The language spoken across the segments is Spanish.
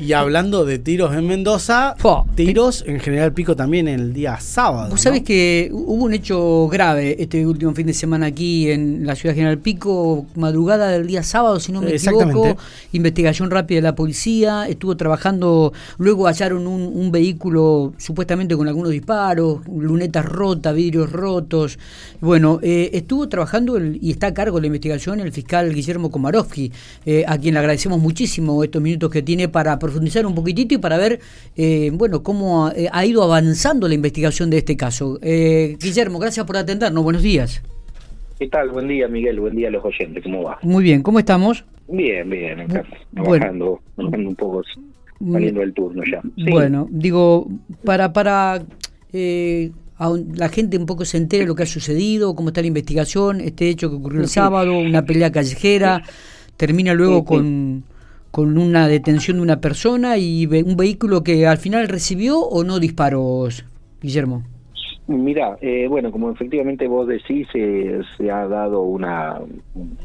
Y hablando de tiros en Mendoza, Fua. tiros en General Pico también el día sábado. Vos ¿no? sabés que hubo un hecho grave este último fin de semana aquí en la ciudad de General Pico, madrugada del día sábado, si no me equivoco. Investigación rápida de la policía, estuvo trabajando, luego hallaron un, un vehículo supuestamente con algunos disparos, lunetas rotas, vidrios rotos. Bueno, eh, estuvo trabajando el- y está a cargo de la investigación el fiscal Guillermo Komarovsky, eh, a quien le agradecemos muchísimo estos minutos que tiene para profundizar un poquitito y para ver, eh, bueno, cómo ha, eh, ha ido avanzando la investigación de este caso. Eh, Guillermo, gracias por atendernos. Buenos días. ¿Qué tal? Buen día, Miguel. Buen día a los oyentes. ¿Cómo va? Muy bien, ¿cómo estamos? Bien, bien. Acá, Bueno. trabajando, trabajando un poco, saliendo del turno ya. Sí. Bueno, digo, para, para eh, a un- la gente un poco se entere de lo que ha sucedido, cómo está la investigación, este hecho que ocurrió el sábado, una pelea callejera, termina luego Sí, sí. con, con una detención de una persona y ve- un vehículo que al final recibió o no disparos, Guillermo. Mira, eh, bueno, como efectivamente vos decís, eh, se ha dado una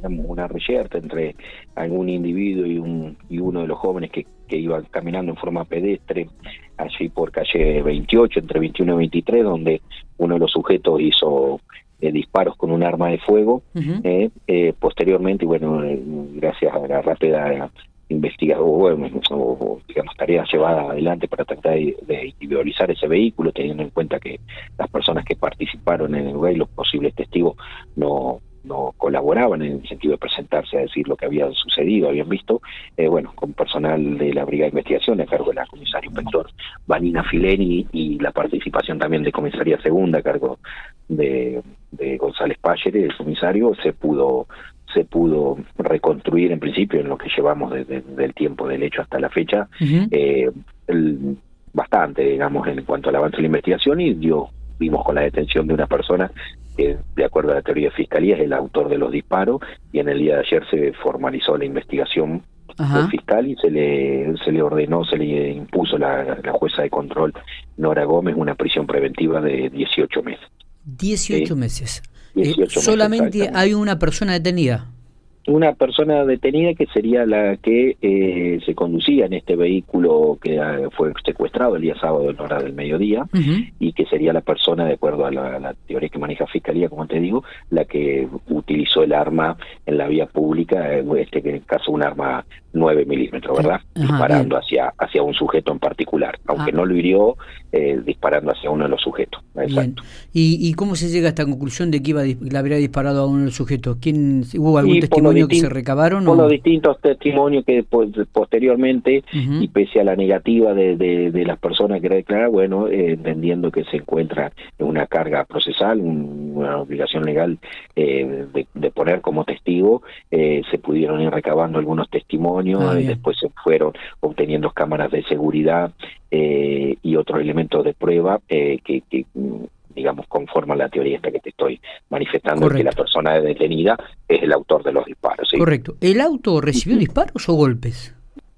una reyerta entre algún individuo y un y uno de los jóvenes que, que iban caminando en forma pedestre allí por calle 28, entre 21 y 23, donde uno de los sujetos hizo eh, disparos con un arma de fuego. Ujú. Eh, eh, posteriormente, y bueno, gracias a la rápida investigación, o, digamos, tareas llevadas adelante para tratar de, de individualizar ese vehículo, teniendo en cuenta que las personas que participaron en el lugar los posibles testigos no no colaboraban en el sentido de presentarse a decir lo que había sucedido, habían visto, eh, bueno, con personal de la Brigada de Investigación a cargo de la comisaria inspector Vanina Fileni y la participación también de comisaría segunda a cargo de, de González Payer, el comisario, se pudo se pudo reconstruir en principio en lo que llevamos desde del tiempo del hecho hasta la fecha eh, el- bastante digamos en cuanto al avance de la investigación y dio vimos con la detención de una persona que de acuerdo a la teoría de fiscalía es el autor de los disparos y en el día de ayer se formalizó la investigación Ajá. del fiscal y se le se le ordenó se le impuso la, la jueza de control Nora Gómez una prisión preventiva de 18 meses 18 Sí. meses. Eh, 18 meses, solamente hay una persona detenida. Una persona detenida que sería la que eh, se conducía en este vehículo que eh, fue secuestrado el día sábado en hora del mediodía y que sería la persona, de acuerdo a la, la teoría que maneja Fiscalía, como te digo, la que utilizó el arma en la vía pública, eh, este que en el caso un arma 9 milímetros, ¿verdad? Ajá, disparando bien. hacia, hacia un sujeto en particular, aunque Ah. no lo hirió, eh, disparando hacia uno de los sujetos. Bien. Exacto. ¿Y, ¿Y cómo se llega a esta conclusión de que iba le habría disparado a uno de los sujetos? ¿Quién, ¿Hubo algún Y por los testimonio que se recabaron? Por o- los distintos testimonios que po- posteriormente Ujú. y pese a la negativa de, de, de las personas que declarar, bueno, eh, entendiendo que se encuentra en una carga procesal, un- una obligación legal eh, de, de poner como testigo, eh, se pudieron ir recabando algunos testimonios, Ah, y después se fueron obteniendo cámaras de seguridad eh, y otros elementos de prueba eh, que, que, digamos, conforman la teoría esta que te estoy manifestando, que la persona detenida es el autor de los disparos. ¿sí? Correcto. ¿El auto recibió disparos o golpes?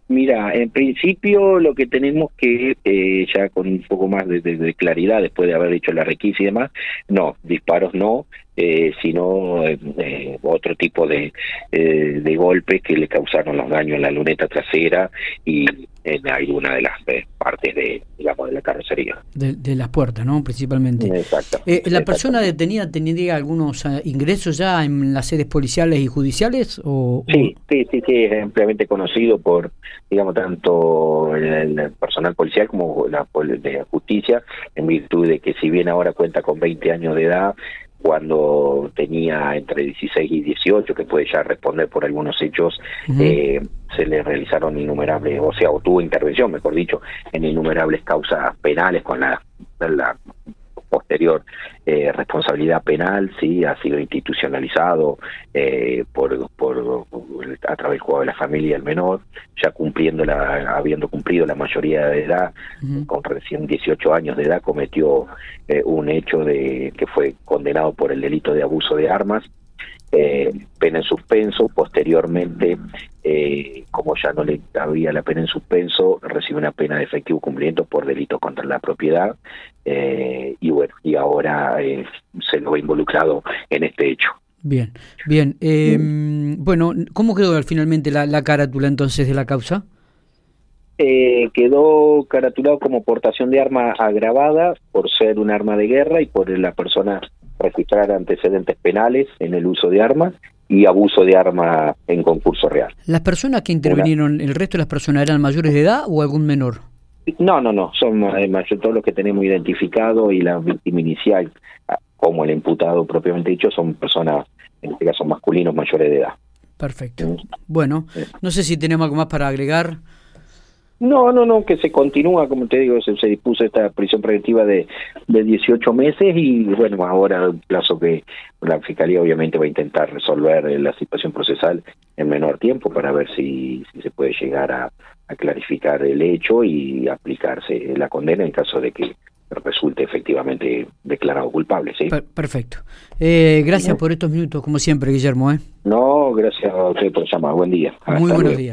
Mira, en principio lo que tenemos que, eh, ya con un poco más de, de- de claridad, después de haber hecho la requisa y demás, no, disparos no, eh, sino eh, eh, otro tipo de, eh, de golpes que le causaron los daños en la luneta trasera y en alguna de las eh, partes de, digamos, de la carrocería. De, de las puertas, ¿no? Principalmente. Exacto. Eh, ¿La persona detenida tendría algunos eh, ingresos ya en las sedes policiales y judiciales? O, Sí, sí, sí, sí, es ampliamente conocido por, digamos, tanto el, el personal policial como la de justicia, en virtud de que si bien ahora cuenta con 20 años de edad, cuando tenía entre 16 y 18, que puede ya responder por algunos hechos, eh, se le realizaron innumerables, o sea, o tuvo intervención, mejor dicho, en innumerables causas penales con la, la posterior eh, responsabilidad penal, sí, ha sido institucionalizado eh, por, por a través del juego de la familia del menor, ya cumpliendo la, habiendo cumplido la mayoría de edad, con recién 18 años de edad cometió eh, un hecho de que fue condenado por el delito de abuso de armas. Eh, pena en suspenso posteriormente eh, como ya no le había la pena en suspenso recibe una pena de efectivo cumplimiento por delito contra la propiedad eh, y bueno y ahora eh, se lo ha involucrado en este hecho Bien, bien. Eh, Bueno, ¿cómo quedó finalmente la, la carátula entonces de la causa? Eh, quedó caratulado como portación de arma agravada por ser un arma de guerra y por la persona registrar antecedentes penales en el uso de armas y abuso de arma en concurso real. ¿Las personas que intervinieron, el resto de las personas eran mayores de edad o algún menor? No, no, no, son además todos los que tenemos identificado y la víctima inicial, ah, como el imputado propiamente dicho, son personas, en este caso masculinos mayores de edad. Perfecto. Bueno, no sé si tenemos algo más para agregar. No, no, no, que se continúa, como te digo, se, se dispuso esta prisión preventiva de, de 18 meses y bueno, ahora un plazo que la Fiscalía obviamente va a intentar resolver la situación procesal en menor tiempo para ver si, si se puede llegar a, a clarificar el hecho y aplicarse la condena en caso de que resulte efectivamente declarado culpable. ¿sí? perfecto. Eh, gracias por estos minutos, como siempre, Guillermo. ¿eh? No, gracias a usted por llamar. Buen día. Muy buenos días.